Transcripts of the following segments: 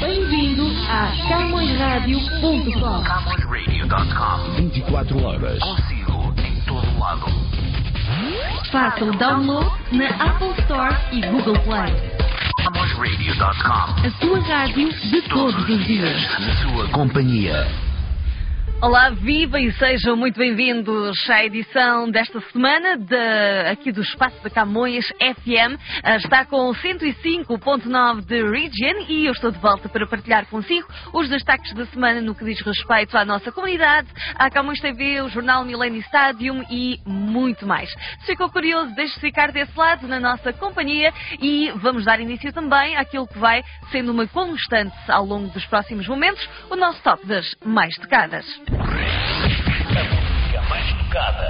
Bem-vindo a CamõesRádio.com CamõesRadio.com 24 horas. Consigo em todo lado. Faça o download na Apple Store e Google Play. CamõesRadio.com A sua rádio de todos os dias. Na sua companhia. Olá, viva e sejam muito bem-vindos à edição desta semana de, aqui do Espaço da Camões FM. Ah, Está com 105.9 de Region e eu estou de volta para partilhar consigo os destaques da semana no que diz respeito à nossa comunidade, à Camões TV, o jornal Millennium Stadium e muito mais. Se ficou curioso, deixe-se ficar desse lado na nossa companhia e vamos dar início também àquilo que vai sendo uma constante ao longo dos próximos momentos, o nosso top das mais tocadas. A música mais tocada.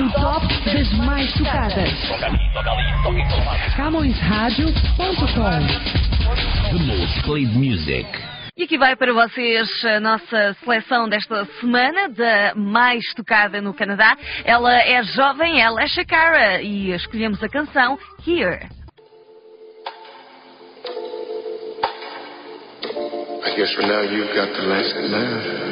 O top das mais tocadas. Toca aqui, toca ali, toca em todo lado. CamõesRádio.com The most played music. E aqui vai para vocês a nossa seleção desta semana da mais tocada no Canadá. Ela é jovem, ela é Shakara e escolhemos a canção Here. I guess for now you've got the last laugh.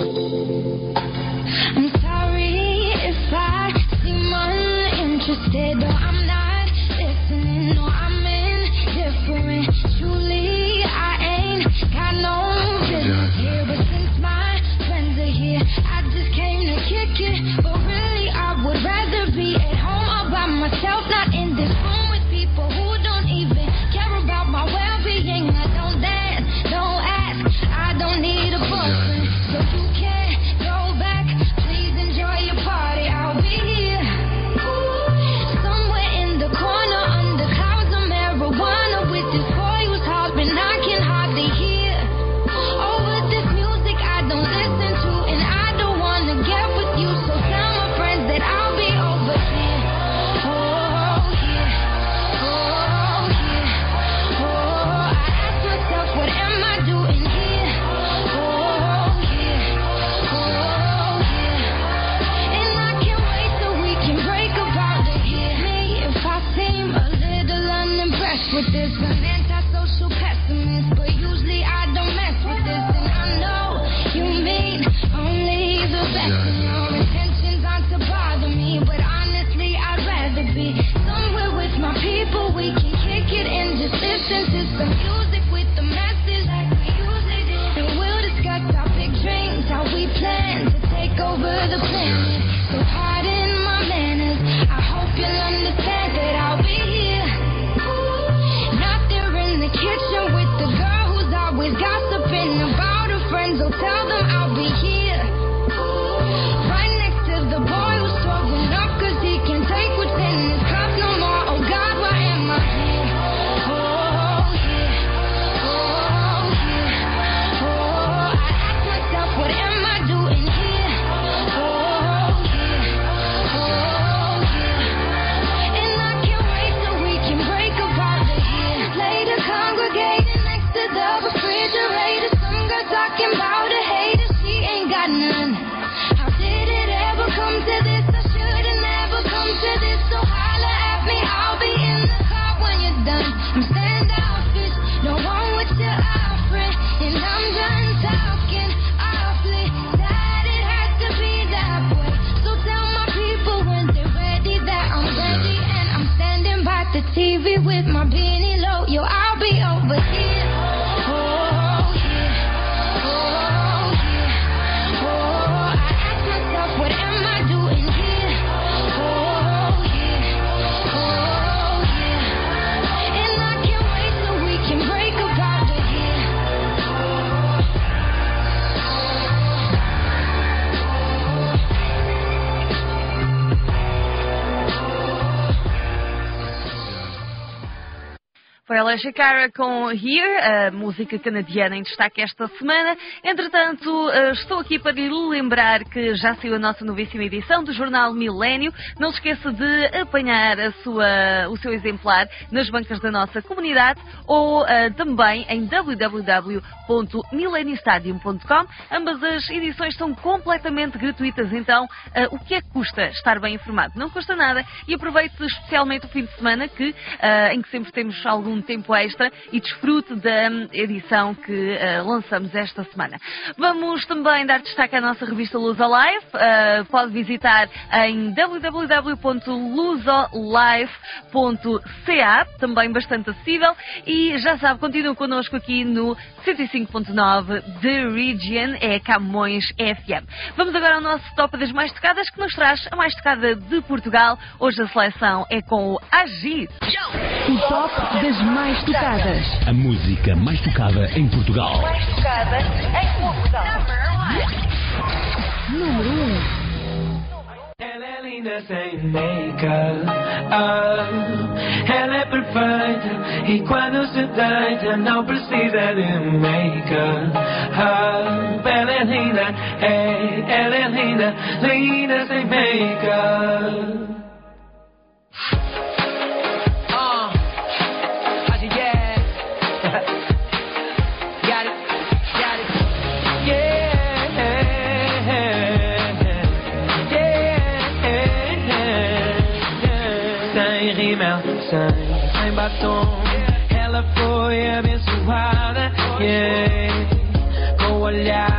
I'm sorry if I seem uninterested or I'm done. Foi ela Shakara com Here, a música canadiana em destaque esta semana. Entretanto, eh, estou aqui para lhe lembrar que já saiu a nossa novíssima edição do jornal Milênio. Não se esqueça de apanhar sua- o seu exemplar nas bancas da nossa comunidade ou eh, também em www.mileniostadium.com. Ambas as edições são completamente gratuitas, então eh, o que é que custa estar bem informado? Não custa nada e aproveite especialmente o fim de semana que, eh, em que sempre temos algum tempo extra e desfrute da edição que ah, lançamos esta semana. Vamos também dar destaque à nossa revista Luz Alive. Ah, pode visitar em www.luzolife.ca, também bastante acessível. E já sabe, continua connosco aqui no 105.9 The Region, é Camões FM. Vamos agora ao nosso top das mais tocadas, que nos traz a mais tocada de Portugal. Hoje a seleção é com o Agir. O top das mais tocadas. A música mais tocada em Portugal. Número 1. Ela é linda sem make-up. Ah, ela é perfeita e quando se deita não precisa de make-up. Ah, ela é linda, é, ela é linda, linda sem make-up. Yeah. Com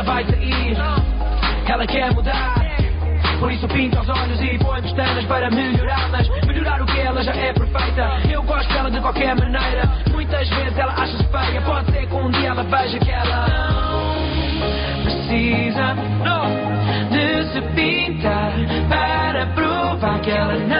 ela vai sair, ela quer mudar. Por isso pinta os olhos e põe pestanas para melhorar Mas melhorar o que ela já é perfeita. Eu gosto dela de qualquer maneira. Muitas vezes ela acha-se feia. Pode ser que um dia ela veja que ela não precisa de se pintar Para provar que ela não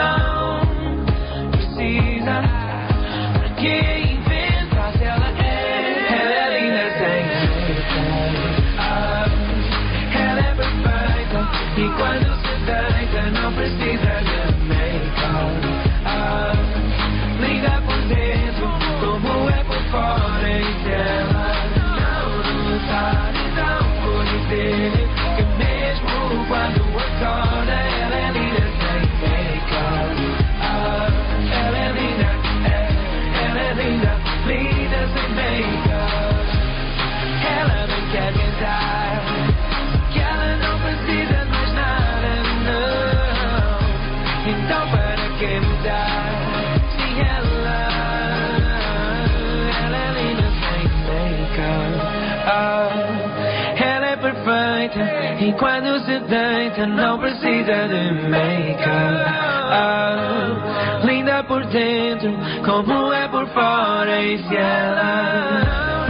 e quando se deita não precisa de make-up. Ah, linda por dentro como é por fora e se ela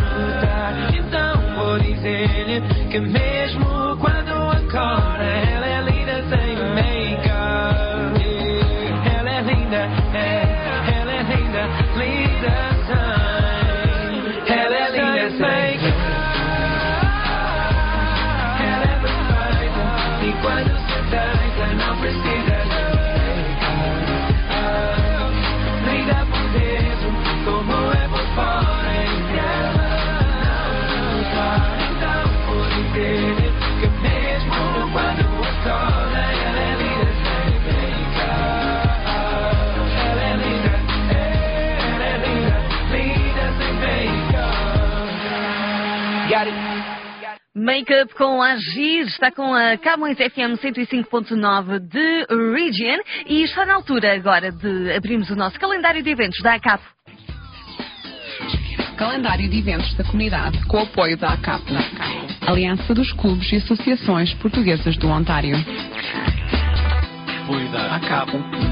então vou dizer-lhe que mesmo Make-up com Agir está com a Camões FM 105.9 de Region e está na altura agora de abrirmos o nosso calendário de eventos da ACAP. Calendário de eventos da comunidade com o apoio da ACAP, Aliança dos Clubes e Associações Portuguesas do Ontário. Apoio da ACAP.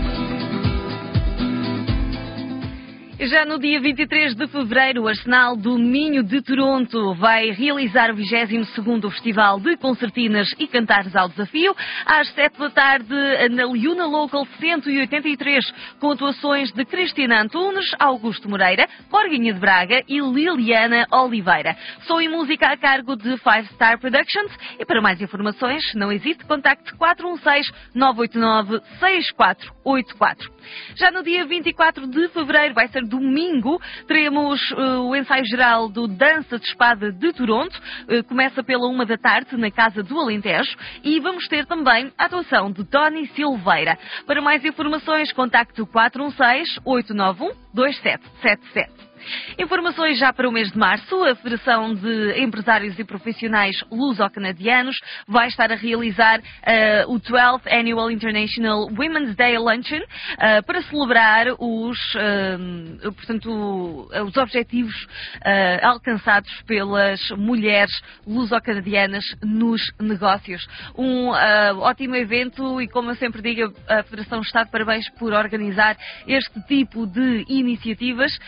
Já no dia 23 de fevereiro, o Arsenal do Minho de Toronto vai realizar o 22º Festival de Concertinas e Cantares ao Desafio, às 7 da tarde, na Liuna Local 183, com atuações de Cristina Antunes, Augusto Moreira, Borguinha de Braga e Liliana Oliveira. Som e música a cargo de Five Star Productions e para mais informações, não hesite, contacte 416-989-6484. Já no dia 24 de fevereiro, vai ser domingo, teremos uh, o ensaio geral do Dança de Espada de Toronto. Uh, começa pela uma da tarde na Casa do Alentejo e vamos ter também a atuação de Tony Silveira. Para mais informações, contacte o 416-891-2777. Informações já para o mês de março. A Federação de Empresários e Profissionais Luso-Canadianos vai estar a realizar uh, o 12th Annual International Women's Day Luncheon uh, para celebrar os, uh, portanto, os objetivos alcançados pelas mulheres luso-canadianas nos negócios. Um ótimo evento e, como eu sempre digo, a Federação está de parabéns por organizar este tipo de iniciativas.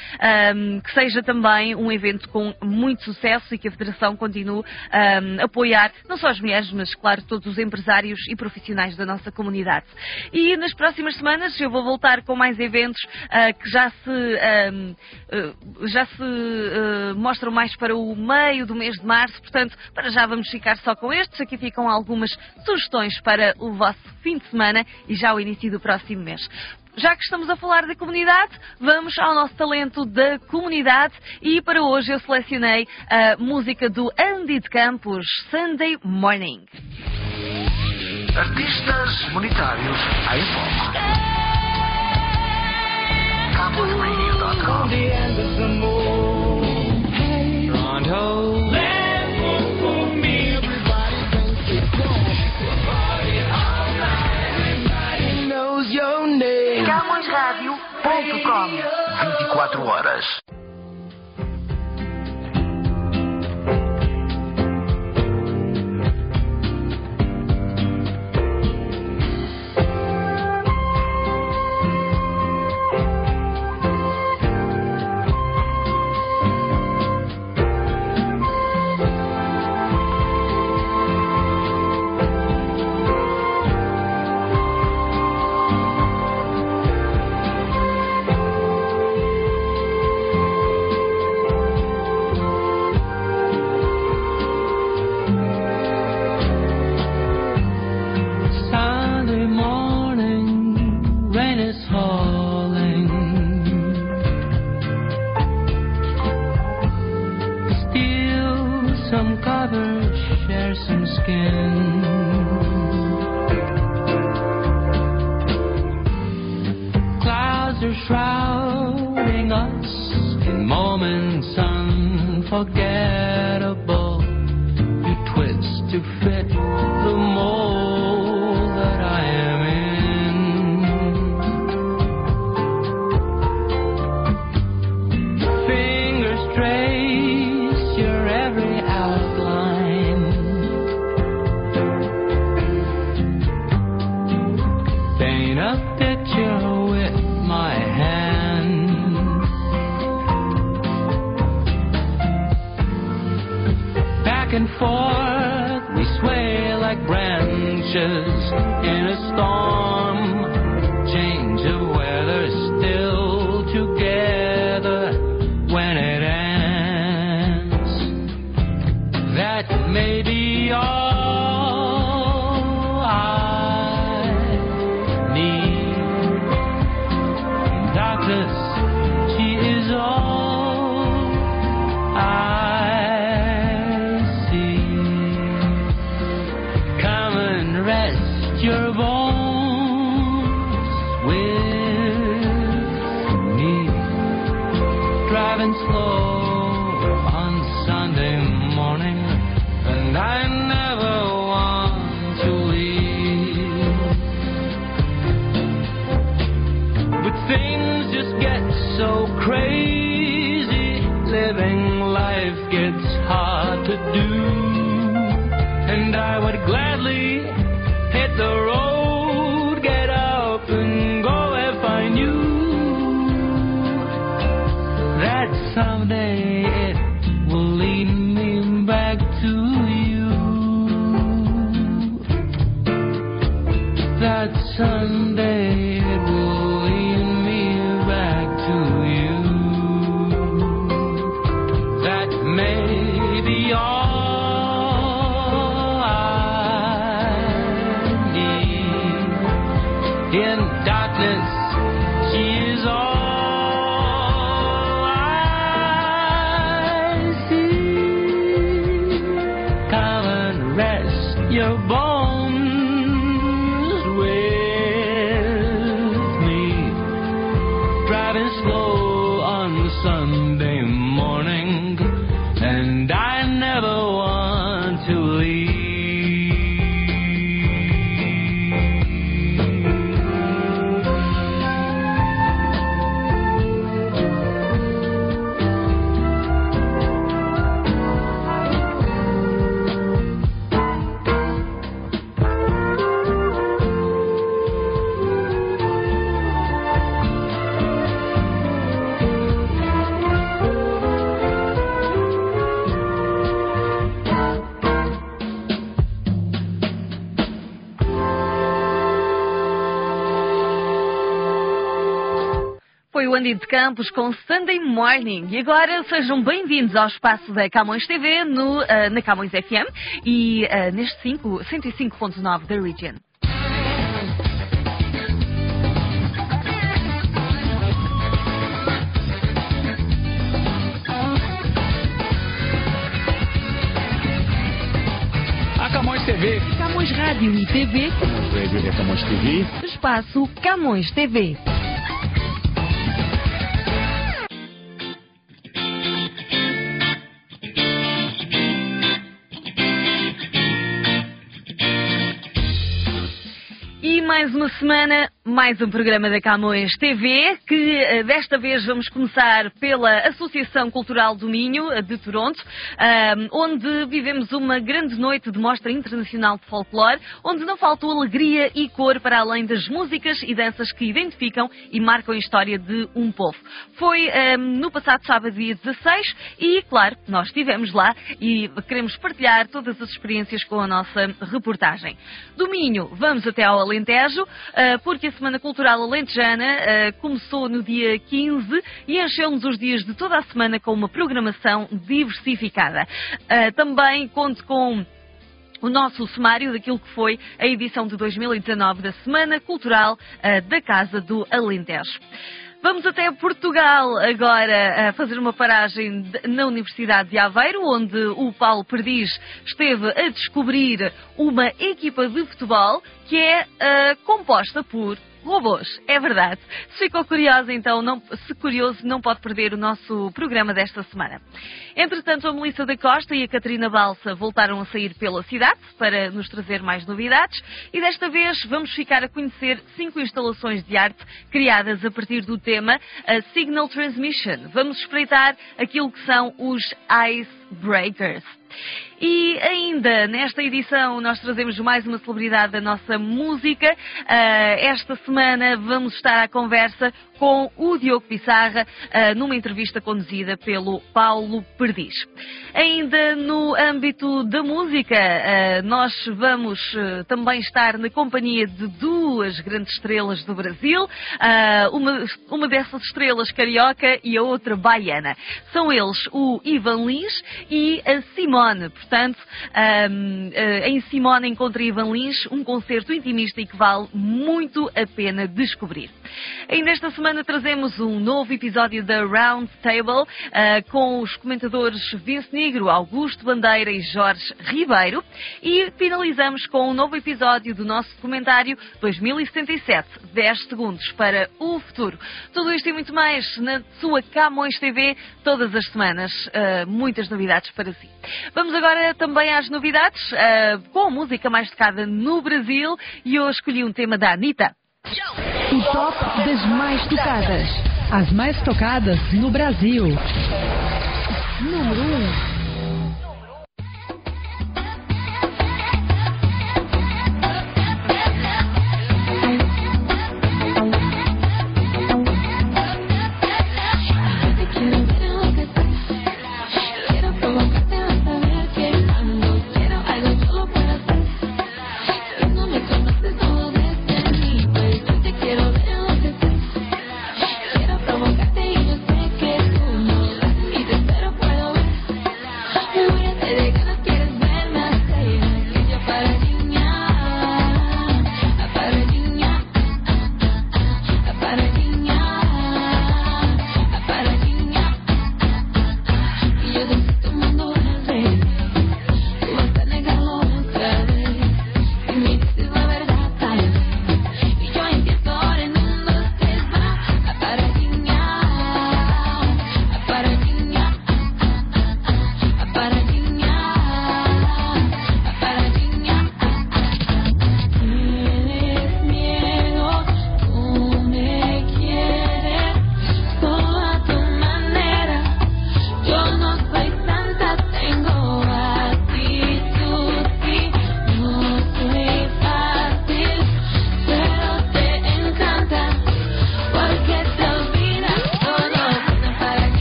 Um, que seja também um evento com muito sucesso e que a Federação continue a apoiar não só as mulheres, mas, claro, todos os empresários e profissionais da nossa comunidade. E nas próximas semanas eu vou voltar com mais eventos uh, que já se, uh, já se uh, mostram mais para o meio do mês de março, portanto, para já vamos ficar só com estes. Aqui ficam algumas sugestões para o vosso fim de semana e já o início do próximo mês. Já que estamos a falar da comunidade, vamos ao nosso talento da comunidade. E para hoje eu selecionei a música do Andy de Campos, Sunday Morning. Artistas monetários em foco. CamosRadio.com CamõesRádio.com 24 horas. Shrouding us in moments unforgettable. sun Andy de Campos com Sunday Morning. E agora sejam bem-vindos ao espaço da Camões TV no, ah, na Camões FM e ah, neste 5, 105.9 da Region. A Camões TV. Camões Rádio e TV, Radio é Camões TV. espaço Camões TV. Mais uma semana, mais um programa da Camões TV, que eh, desta vez vamos começar pela Associação Cultural do Minho, de Toronto, onde vivemos uma grande noite de mostra internacional de folclore, onde não faltou alegria e cor para além das músicas e danças que identificam e marcam a história de um povo. Foi no passado sábado, dia 16, e claro, nós estivemos lá e queremos partilhar todas as experiências com a nossa reportagem. Do Minho, vamos até ao Alentejo, ah, porque a Semana Cultural Alentejana ah, começou no dia 15 e encheu-nos os dias de toda a semana com uma programação diversificada. Ah, Também conto com o nosso sumário daquilo que foi a edição de 2019 da Semana Cultural da Casa do Alentejo. Vamos até Portugal agora a fazer uma paragem na Universidade de Aveiro, onde o Paulo Perdiz esteve a descobrir uma equipa de futebol que é ah, composta por robôs. É verdade. Se ficou curioso, então, não- se curioso, não pode perder o nosso programa desta semana. Entretanto, a Melissa da Costa e a Catarina Balsa voltaram a sair pela cidade para nos trazer mais novidades e desta vez vamos ficar a conhecer cinco instalações de arte criadas a partir do tema a Signal Transmission. Vamos espreitar aquilo que são os Icebreakers. E ainda nesta edição nós trazemos mais uma celebridade da nossa música. Ah, esta semana vamos estar à conversa com o Diogo Pissarra ah, numa entrevista conduzida pelo Paulo Perdiz. Ainda no âmbito da música, ah, nós vamos também estar na companhia de duas grandes estrelas do Brasil, uma, uma dessas estrelas carioca e a outra baiana. São eles o Ivan Lins e a Simone. Portanto, ahm, ah, em Simone encontra Ivan Lins um concerto intimista e que vale muito a pena descobrir. Ainda esta semana trazemos um novo episódio da Round Table ah, com os comentadores Vince Negro, Augusto Bandeira e Jorge Ribeiro e finalizamos com um novo episódio do nosso documentário 2077, 10 segundos para o futuro. Tudo isto e muito mais na sua Camões TV todas as semanas. Ah, muitas novidades para si. Vamos agora também às novidades ah, com música mais tocada no Brasil e eu escolhi um tema da Anitta. O top das mais tocadas. As mais tocadas no Brasil. Número 1.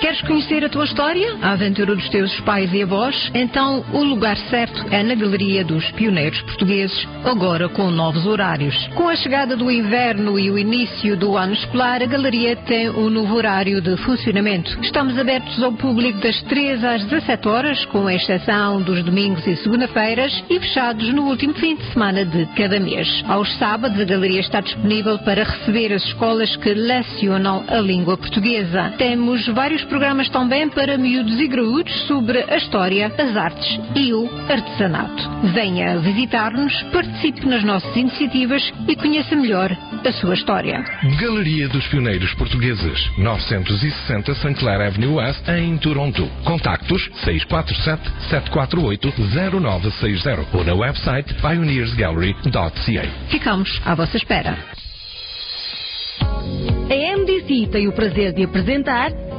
Queres conhecer a tua história? A aventura dos teus pais e avós? Então o lugar certo é na Galeria dos Pioneiros Portugueses, agora com novos horários. Com a chegada do inverno e o início do ano escolar, a galeria tem um novo horário de funcionamento. Estamos abertos ao público das 3 às 17 horas, com exceção dos domingos e segunda-feiras, e fechados no último fim de semana de cada mês. Aos sábados, a galeria está disponível para receber as escolas que lecionam a língua portuguesa. Temos vários programas também para miúdos e graúdos sobre a história, as artes e o artesanato. Venha visitar-nos, participe nas nossas iniciativas e conheça melhor a sua história. Galeria dos Pioneiros Portugueses, 960 St. Clair Avenue West, em Toronto. Contactos 647-748-0960 ou na website pioneersgallery.ca. Ficamos à vossa espera. A MDC tem o prazer de apresentar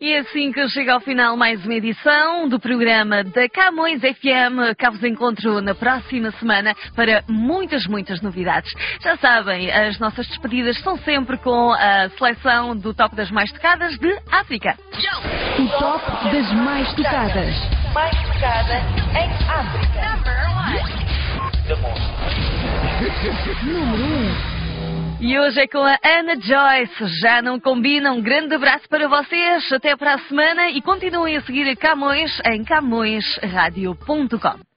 E assim que chega ao final mais uma edição do programa da Camões FM. Cá vos encontro na próxima semana para muitas, muitas novidades. Já sabem, as nossas despedidas são sempre com a seleção do top das mais tocadas de África. O top das mais tocadas. Mais tocada em África. Número 1. E hoje é com a Ana Joyce. Já não combina? Um grande abraço para vocês. Até para a semana e continuem a seguir Camões em camõesradio.com.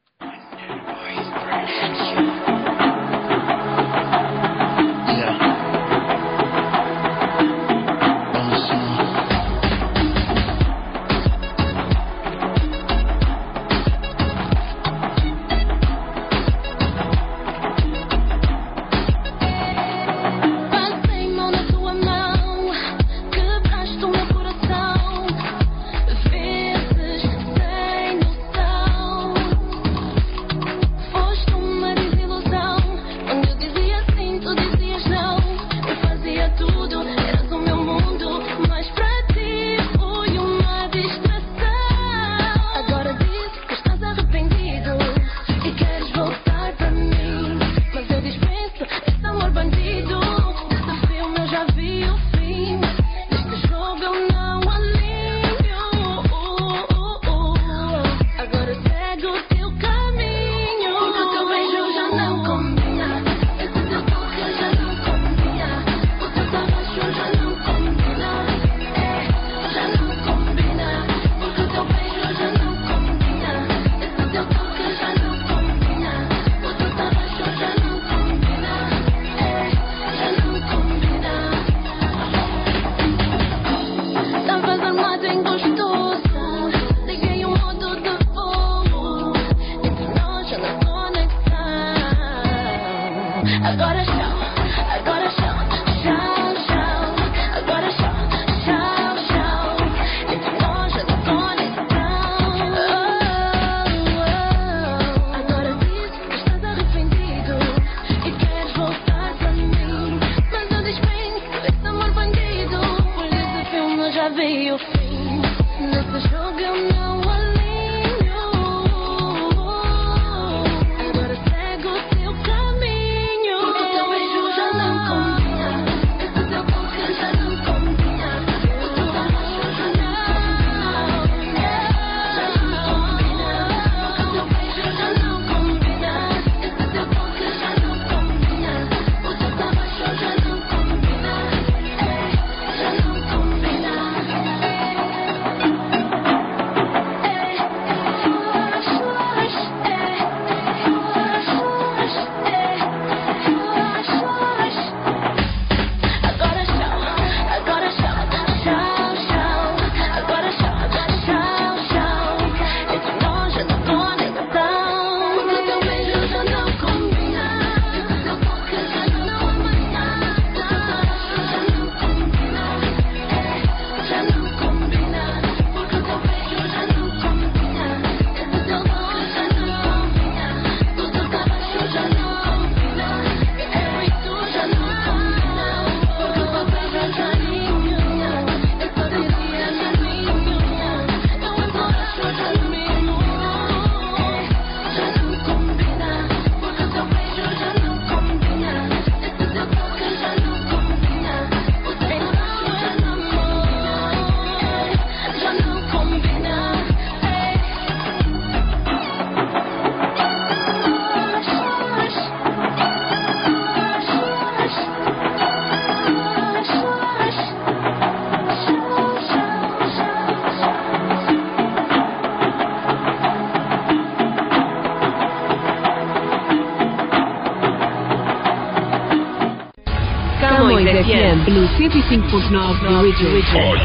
No 105.9 The Original.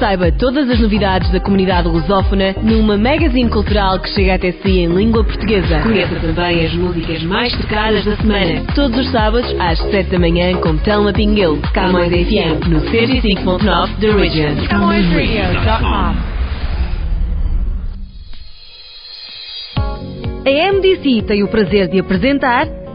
Saiba todas as novidades da comunidade lusófona numa magazine cultural que chega até si em língua portuguesa. Conheça também as músicas mais tocadas da semana, todos os sábados às 7 da manhã com Telma Pinguel. Camões FM no 105.9 The Original. CamõesRadio.com A MDC tem o prazer de apresentar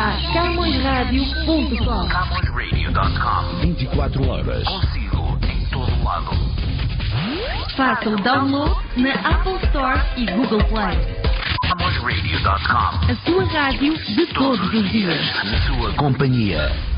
A CamõesRádio.com. CamõesRadio.com. 24 horas. Consigo em todo lado. Faça o download na Apple Store e Google Play. CamõesRadio.com. A sua rádio de todos os dias. Na sua companhia.